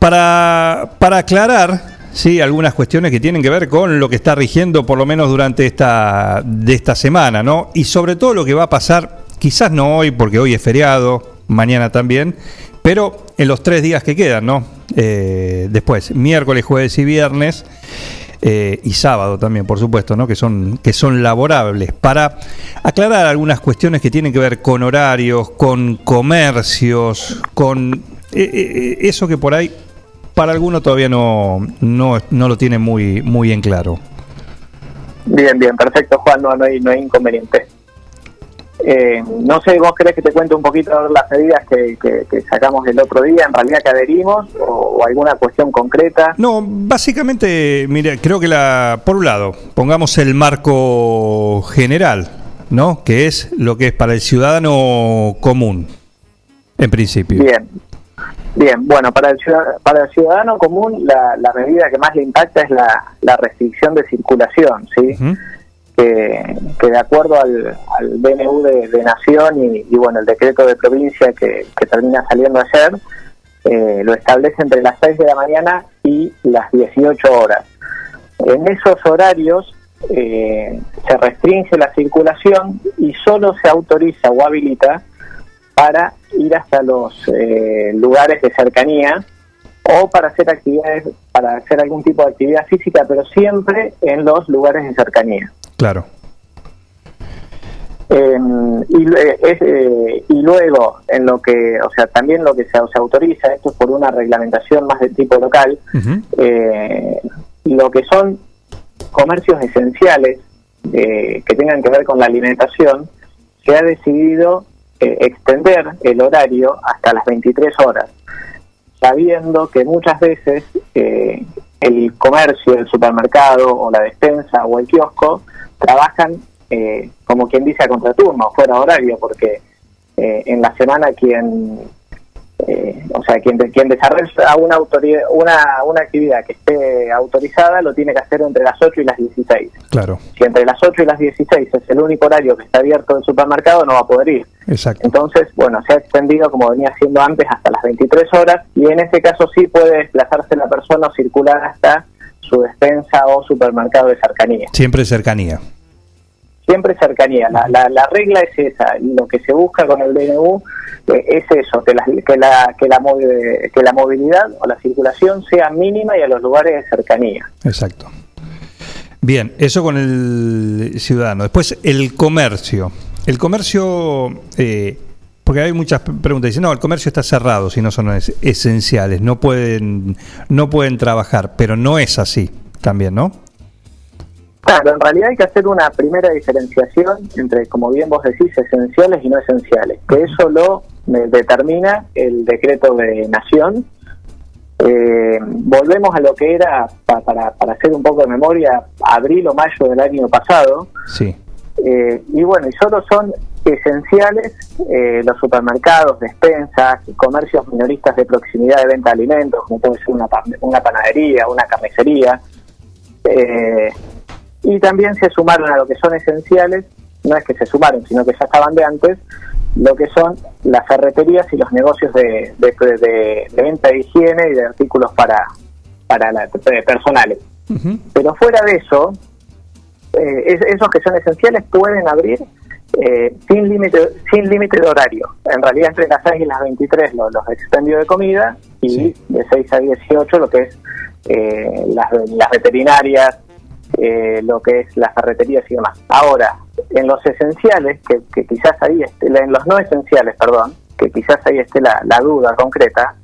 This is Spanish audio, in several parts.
para, para aclarar sí, algunas cuestiones que tienen que ver con lo que está rigiendo por lo menos durante esta, de esta semana, ¿no? Y sobre todo lo que va a pasar, quizás no hoy, porque hoy es feriado, mañana también, pero en los tres días que quedan, ¿no? Eh, después, miércoles, jueves y viernes. Eh, y sábado también, por supuesto, ¿no? que, son, que son laborables, para aclarar algunas cuestiones que tienen que ver con horarios, con comercios, con eh, eso que por ahí para algunos todavía no, no, no lo tiene muy, muy en claro. Bien, bien, perfecto, Juan, no, no, hay, no hay inconveniente. Eh, no sé, vos querés que te cuente un poquito las medidas que, que, sacamos el otro día, en realidad que adherimos, o, alguna cuestión concreta. No, básicamente, mire, creo que la, por un lado, pongamos el marco general, ¿no? Que es lo que es para el ciudadano común, en principio. Bien, Bien, bueno, para el, para el ciudadano común la, la medida que más le impacta es la, la restricción de circulación, ¿sí? que, de acuerdo al, al BNU de, Nación y, bueno, el decreto de provincia que, termina saliendo ayer, eh, lo establece entre las 6 de la mañana y las 18 horas. En esos horarios eh, se restringe la circulación y solo se autoriza o habilita para ir hasta los eh, lugares de cercanía o para hacer actividades, para hacer algún tipo de actividad física, pero siempre en los lugares de cercanía. Claro. Em, y, eh, eh, y, luego, en lo que, o sea, también lo que se, autoriza, esto es por una reglamentación más de tipo local, lo que son comercios esenciales que tengan que ver con la alimentación, se ha decidido eh, extender el horario hasta las 23 horas, sabiendo que muchas veces eh, el comercio, el supermercado o la despensa o el kiosco trabajan eh, como quien dice a contraturno, fuera horario, porque en la semana quien eh, o sea, quien, quien desarrolla una, autoridad, una, una actividad que esté autorizada lo tiene que hacer entre las 8 y las 16. Claro. Si entre las 8 y las 16 es el único horario que está abierto el supermercado, no va a poder ir. Exacto. Entonces, bueno, se ha extendido como venía siendo antes hasta las 23 horas y en este caso sí puede desplazarse la persona o circular hasta su despensa o supermercado de cercanía. Siempre cercanía siempre cercanía. La, la, regla es esa, y lo que se busca con el DNU eh, es eso, que la, que, la, que, la, que la movilidad o la circulación sea mínima y a los lugares de cercanía. Exacto. Bien, eso con el ciudadano. Después, el comercio. El comercio, eh, porque hay muchas preguntas, dicen, no, el comercio está cerrado si no son esenciales, no pueden, no pueden trabajar, pero no es así también, ¿no? Claro, en realidad hay que hacer una primera diferenciación entre, como bien vos decís, esenciales y no esenciales, que eso lo determina el decreto de Nación. Eh, volvemos a lo que era, para, para hacer un poco de memoria, abril o mayo del año pasado. Sí. Eh, y bueno, y solo son esenciales eh, los supermercados, despensas, comercios minoristas de proximidad de venta de alimentos, como puede ser una, una panadería, una carnicería. Eh, y también se sumaron a lo que son esenciales, no es que se sumaron, sino que ya estaban de antes, lo que son las ferreterías y los negocios de, de, venta de higiene y de artículos para, para la, personales. Pero fuera de eso, eh, esos que son esenciales pueden abrir eh, sin límite sin límite de horario. En realidad entre las 6 y las 23 los, los expendios de comida y de 6 a 18 lo que es eh, las, las veterinarias, eh, lo que es las ferreterías y demás. Ahora, en los esenciales, que, quizás ahí esté, en los no esenciales, perdón, que quizás ahí esté la, duda concreta,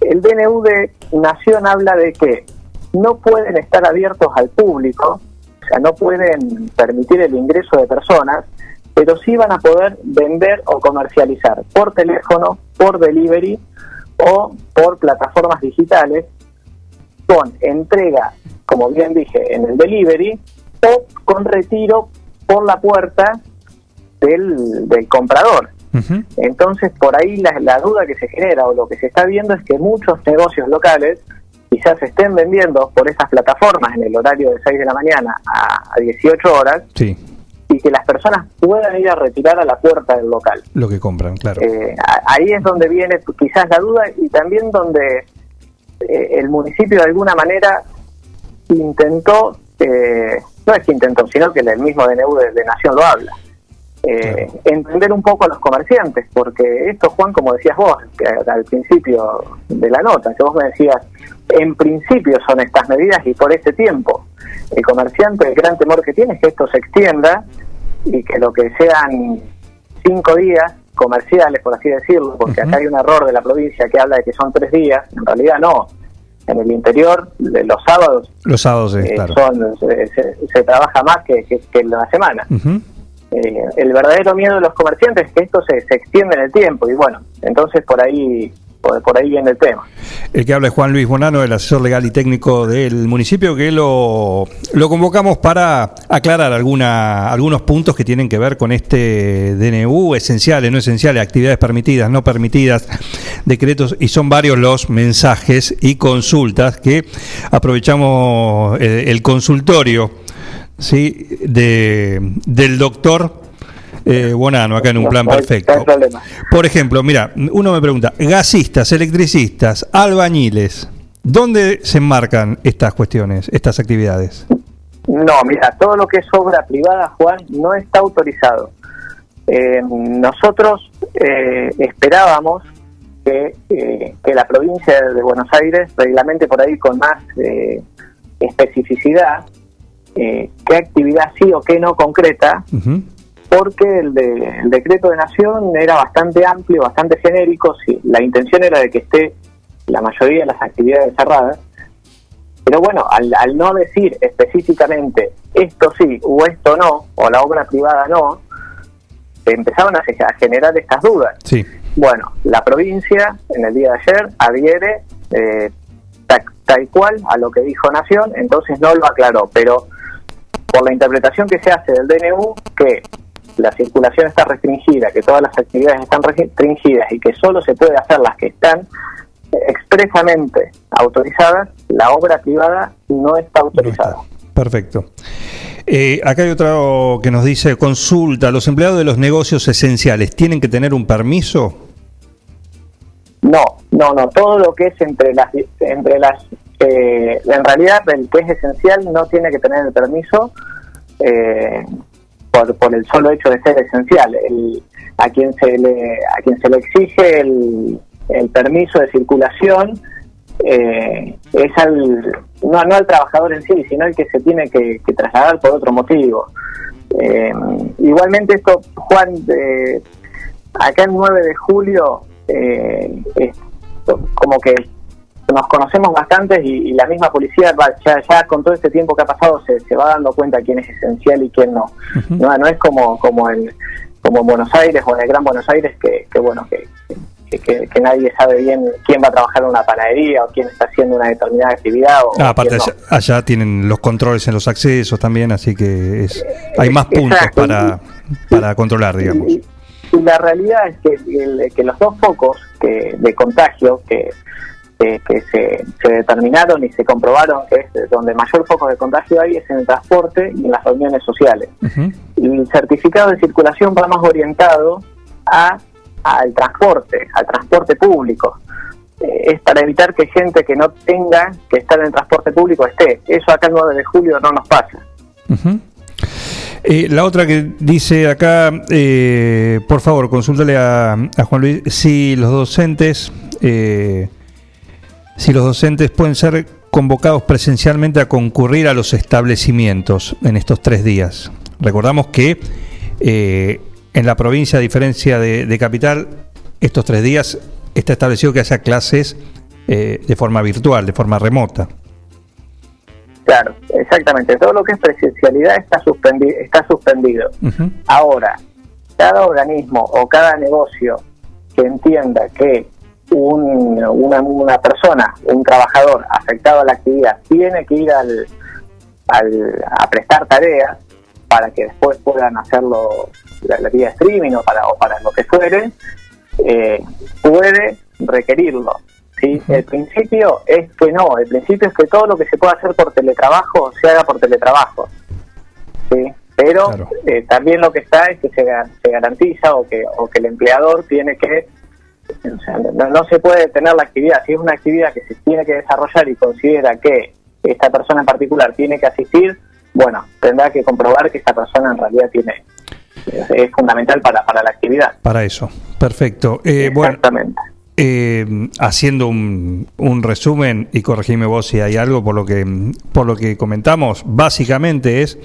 el DNU de Nación habla de que no pueden estar abiertos al público, o sea, no pueden permitir el ingreso de personas, pero sí van a poder vender o comercializar por teléfono, por delivery o por plataformas digitales con entrega como bien dije, en el delivery o con retiro por la puerta del, del comprador. Entonces, por ahí la, la, duda que se genera o lo que se está viendo es que muchos negocios locales quizás estén vendiendo por esas plataformas en el horario de 6 de la mañana a, 18 horas y que las personas puedan ir a retirar a la puerta del local. Lo que compran, claro. Eh, ahí es donde viene quizás la duda y también donde eh, el municipio de alguna manera intentó, eh, no es que intentó, sino que el mismo DNU de, Nación lo habla, eh, entender un poco a los comerciantes, porque esto, Juan, como decías vos al principio de la nota, que vos me decías, en principio son estas medidas y por ese tiempo. El comerciante, el gran temor que tiene es que esto se extienda y que lo que sean cinco días comerciales, por así decirlo, porque acá hay un error de la provincia que habla de que son tres días, en realidad no. En el interior, los sábados, los sábados eh, son, se, trabaja más que, que, en la semana. Eh, el verdadero miedo de los comerciantes es que esto se, se extiende en el tiempo y bueno, entonces por ahí por, ahí viene el tema. El que habla es Juan Luis Bonano, el asesor legal y técnico del municipio, que lo, lo convocamos para aclarar algunos puntos que tienen que ver con este DNU, esenciales, no esenciales, actividades permitidas, no permitidas, decretos, y son varios los mensajes y consultas que aprovechamos eh, el, consultorio ¿sí? de, del doctor eh, Bonano, acá en un plan perfecto. Por ejemplo, mira, uno me pregunta, gasistas, electricistas, albañiles, ¿dónde se enmarcan estas cuestiones, estas actividades? No, mira, todo lo que es obra privada, Juan, no está autorizado. Eh, nosotros eh, esperábamos que, que, la provincia de Buenos Aires reglamente por ahí con más especificidad qué actividad sí o qué no concreta porque el, decreto de nación era bastante amplio, bastante genérico, sí, la intención era de que esté la mayoría de las actividades cerradas, pero bueno, al, no decir específicamente esto sí o esto no, o la obra privada no, empezaron a, generar estas dudas. Sí. Bueno, la provincia en el día de ayer adhiere eh, tal cual a lo que dijo Nación, entonces no lo aclaró, pero por la interpretación que se hace del DNU, que la circulación está restringida, que todas las actividades están restringidas y que solo se puede hacer las que están expresamente autorizadas, la obra privada no está autorizada. Perfecto. Eh, acá hay otro que nos dice, consulta, ¿los empleados de los negocios esenciales tienen que tener un permiso? No, no, no, todo lo que es entre las, entre las, eh, en realidad el que es esencial no tiene que tener el permiso, eh, por, el solo hecho de ser esencial. a quien se le a quien se le exige el, permiso de circulación eh, es al no, no al trabajador en sí, sino al que se tiene que, trasladar por otro motivo. Eh, igualmente esto, Juan, acá el 9 de julio, eh, como que nos conocemos bastante y, la misma policía ya, con todo este tiempo que ha pasado se, va dando cuenta quién es esencial y quién no. no. no es como como en como en Buenos Aires o en el Gran Buenos Aires que, bueno que, que, nadie sabe bien quién va a trabajar en una panadería o quién está haciendo una determinada actividad. ah, aparte, allá, tienen los controles en los accesos también, así que es, hay más puntos para, para controlar, digamos. Y, la realidad es que, que los dos focos que, de contagio que que, se, determinaron y se comprobaron que es donde mayor foco de contagio hay es en el transporte y en las reuniones sociales. Y el certificado de circulación va más orientado a al transporte, al transporte público. Eh, es para evitar que gente que no tenga que estar en el transporte público esté. Eso acá el 9 de julio no nos pasa. Eh, la otra que dice acá, eh, por favor, consúltale a, a, Juan Luis si los docentes eh, si los docentes pueden ser convocados presencialmente a concurrir a los establecimientos en estos tres días. Recordamos que eh, en la provincia, a diferencia de, Capital, estos tres días está establecido que haya clases eh, de forma virtual, de forma remota. Claro, exactamente. Todo lo que es presencialidad está, suspendido. Está suspendido. Ahora, cada organismo o cada negocio que entienda que una, una, persona, un trabajador afectado a la actividad, tiene que ir al, a prestar tareas para que después puedan hacerlo la, la vía streaming o para, o para lo que fuere, eh, puede requerirlo. ¿sí? El principio es que no, el principio es que todo lo que se pueda hacer por teletrabajo se haga por teletrabajo. ¿sí? Pero eh, también lo que está es que se, se garantiza o que, o que el empleador tiene que no, se puede detener la actividad. Si es una actividad que se tiene que desarrollar y considera que esta persona en particular tiene que asistir, bueno, tendrá que comprobar que esta persona en realidad tiene es, fundamental para, para la actividad. Para eso, perfecto. Eh, Exactamente. Eh, haciendo un, un, resumen y corregime vos si hay algo por lo que por lo que comentamos, básicamente es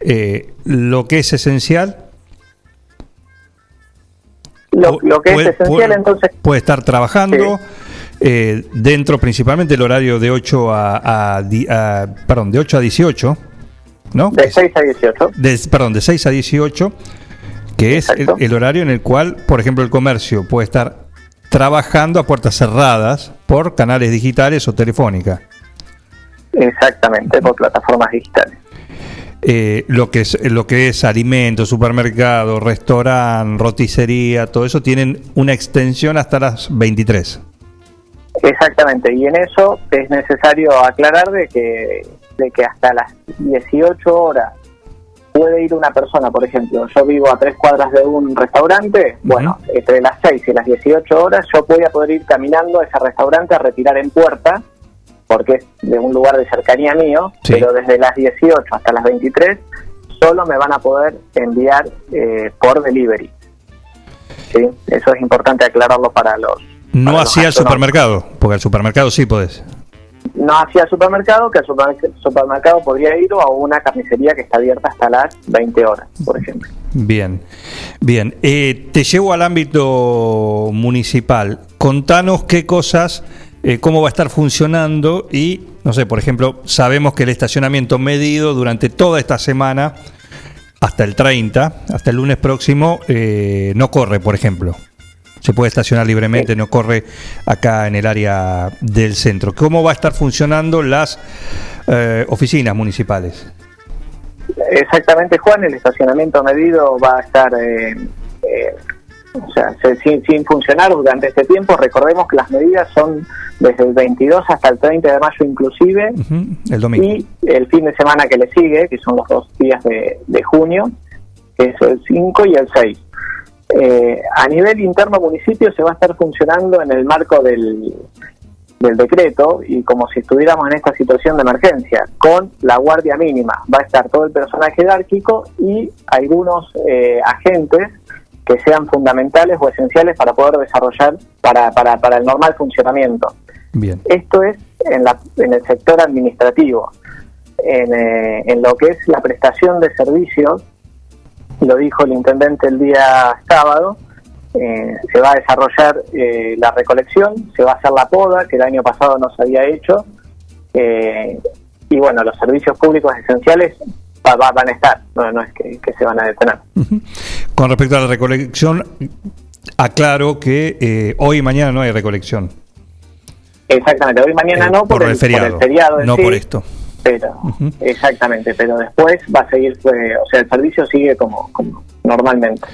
eh, lo que es esencial lo, que es esencial entonces... Puede estar trabajando eh, dentro principalmente el horario de 8 a, perdón, de 8 a 18, ¿no? De 6 a 18. perdón, de 6 a 18, que es el, horario en el cual, por ejemplo, el comercio puede estar trabajando a puertas cerradas por canales digitales o telefónica. Exactamente, por plataformas digitales. Eh, lo que es lo que es alimentos, supermercado, restaurante, roticería, todo eso tienen una extensión hasta las 23. Exactamente, y en eso es necesario aclarar de que de que hasta las 18 horas puede ir una persona, por ejemplo, yo vivo a tres cuadras de un restaurante, bueno, entre las 6 y las 18 horas yo voy a poder ir caminando a ese restaurante a retirar en puerta porque es de un lugar de cercanía mío, pero desde las 18 hasta las 23 solo me van a poder enviar eh, por delivery. ¿Sí? Eso es importante aclararlo para los... No hacía el supermercado, porque al supermercado sí podés. No hacía el supermercado, que al supermercado podría ir o a una carnicería que está abierta hasta las 20 horas, por ejemplo. Bien, bien. Eh, te llevo al ámbito municipal. Contanos qué cosas eh, cómo va a estar funcionando y, no sé, por ejemplo, sabemos que el estacionamiento medido durante toda esta semana, hasta el 30, hasta el lunes próximo, eh, no corre, por ejemplo. Se puede estacionar libremente, no corre acá en el área del centro. ¿Cómo va a estar funcionando las eh, oficinas municipales? Exactamente, Juan, el estacionamiento medido va a estar o sea, sin, sin, funcionar durante este tiempo. Recordemos que las medidas son desde el 22 hasta el 30 de mayo inclusive, el domingo. y el fin de semana que le sigue, que son los dos días de, junio, que es el 5 y el 6. Eh, a nivel interno municipio se va a estar funcionando en el marco del, del decreto y como si estuviéramos en esta situación de emergencia, con la guardia mínima. Va a estar todo el personal jerárquico y algunos eh, agentes que sean fundamentales o esenciales para poder desarrollar para, para, para el normal funcionamiento. Bien. Esto es en, la, en el sector administrativo. En, eh, en lo que es la prestación de servicios, lo dijo el intendente el día sábado, eh, se va a desarrollar eh, la recolección, se va a hacer la poda, que el año pasado no se había hecho, y bueno, los servicios públicos esenciales van a estar, no, es que, se van a detener. Con respecto a la recolección, aclaro que eh, hoy y mañana no hay recolección. Exactamente, hoy mañana eh, no por, el, feriado, no por esto. Pero, exactamente, pero después va a seguir, pues, o sea, el servicio sigue como, como normalmente.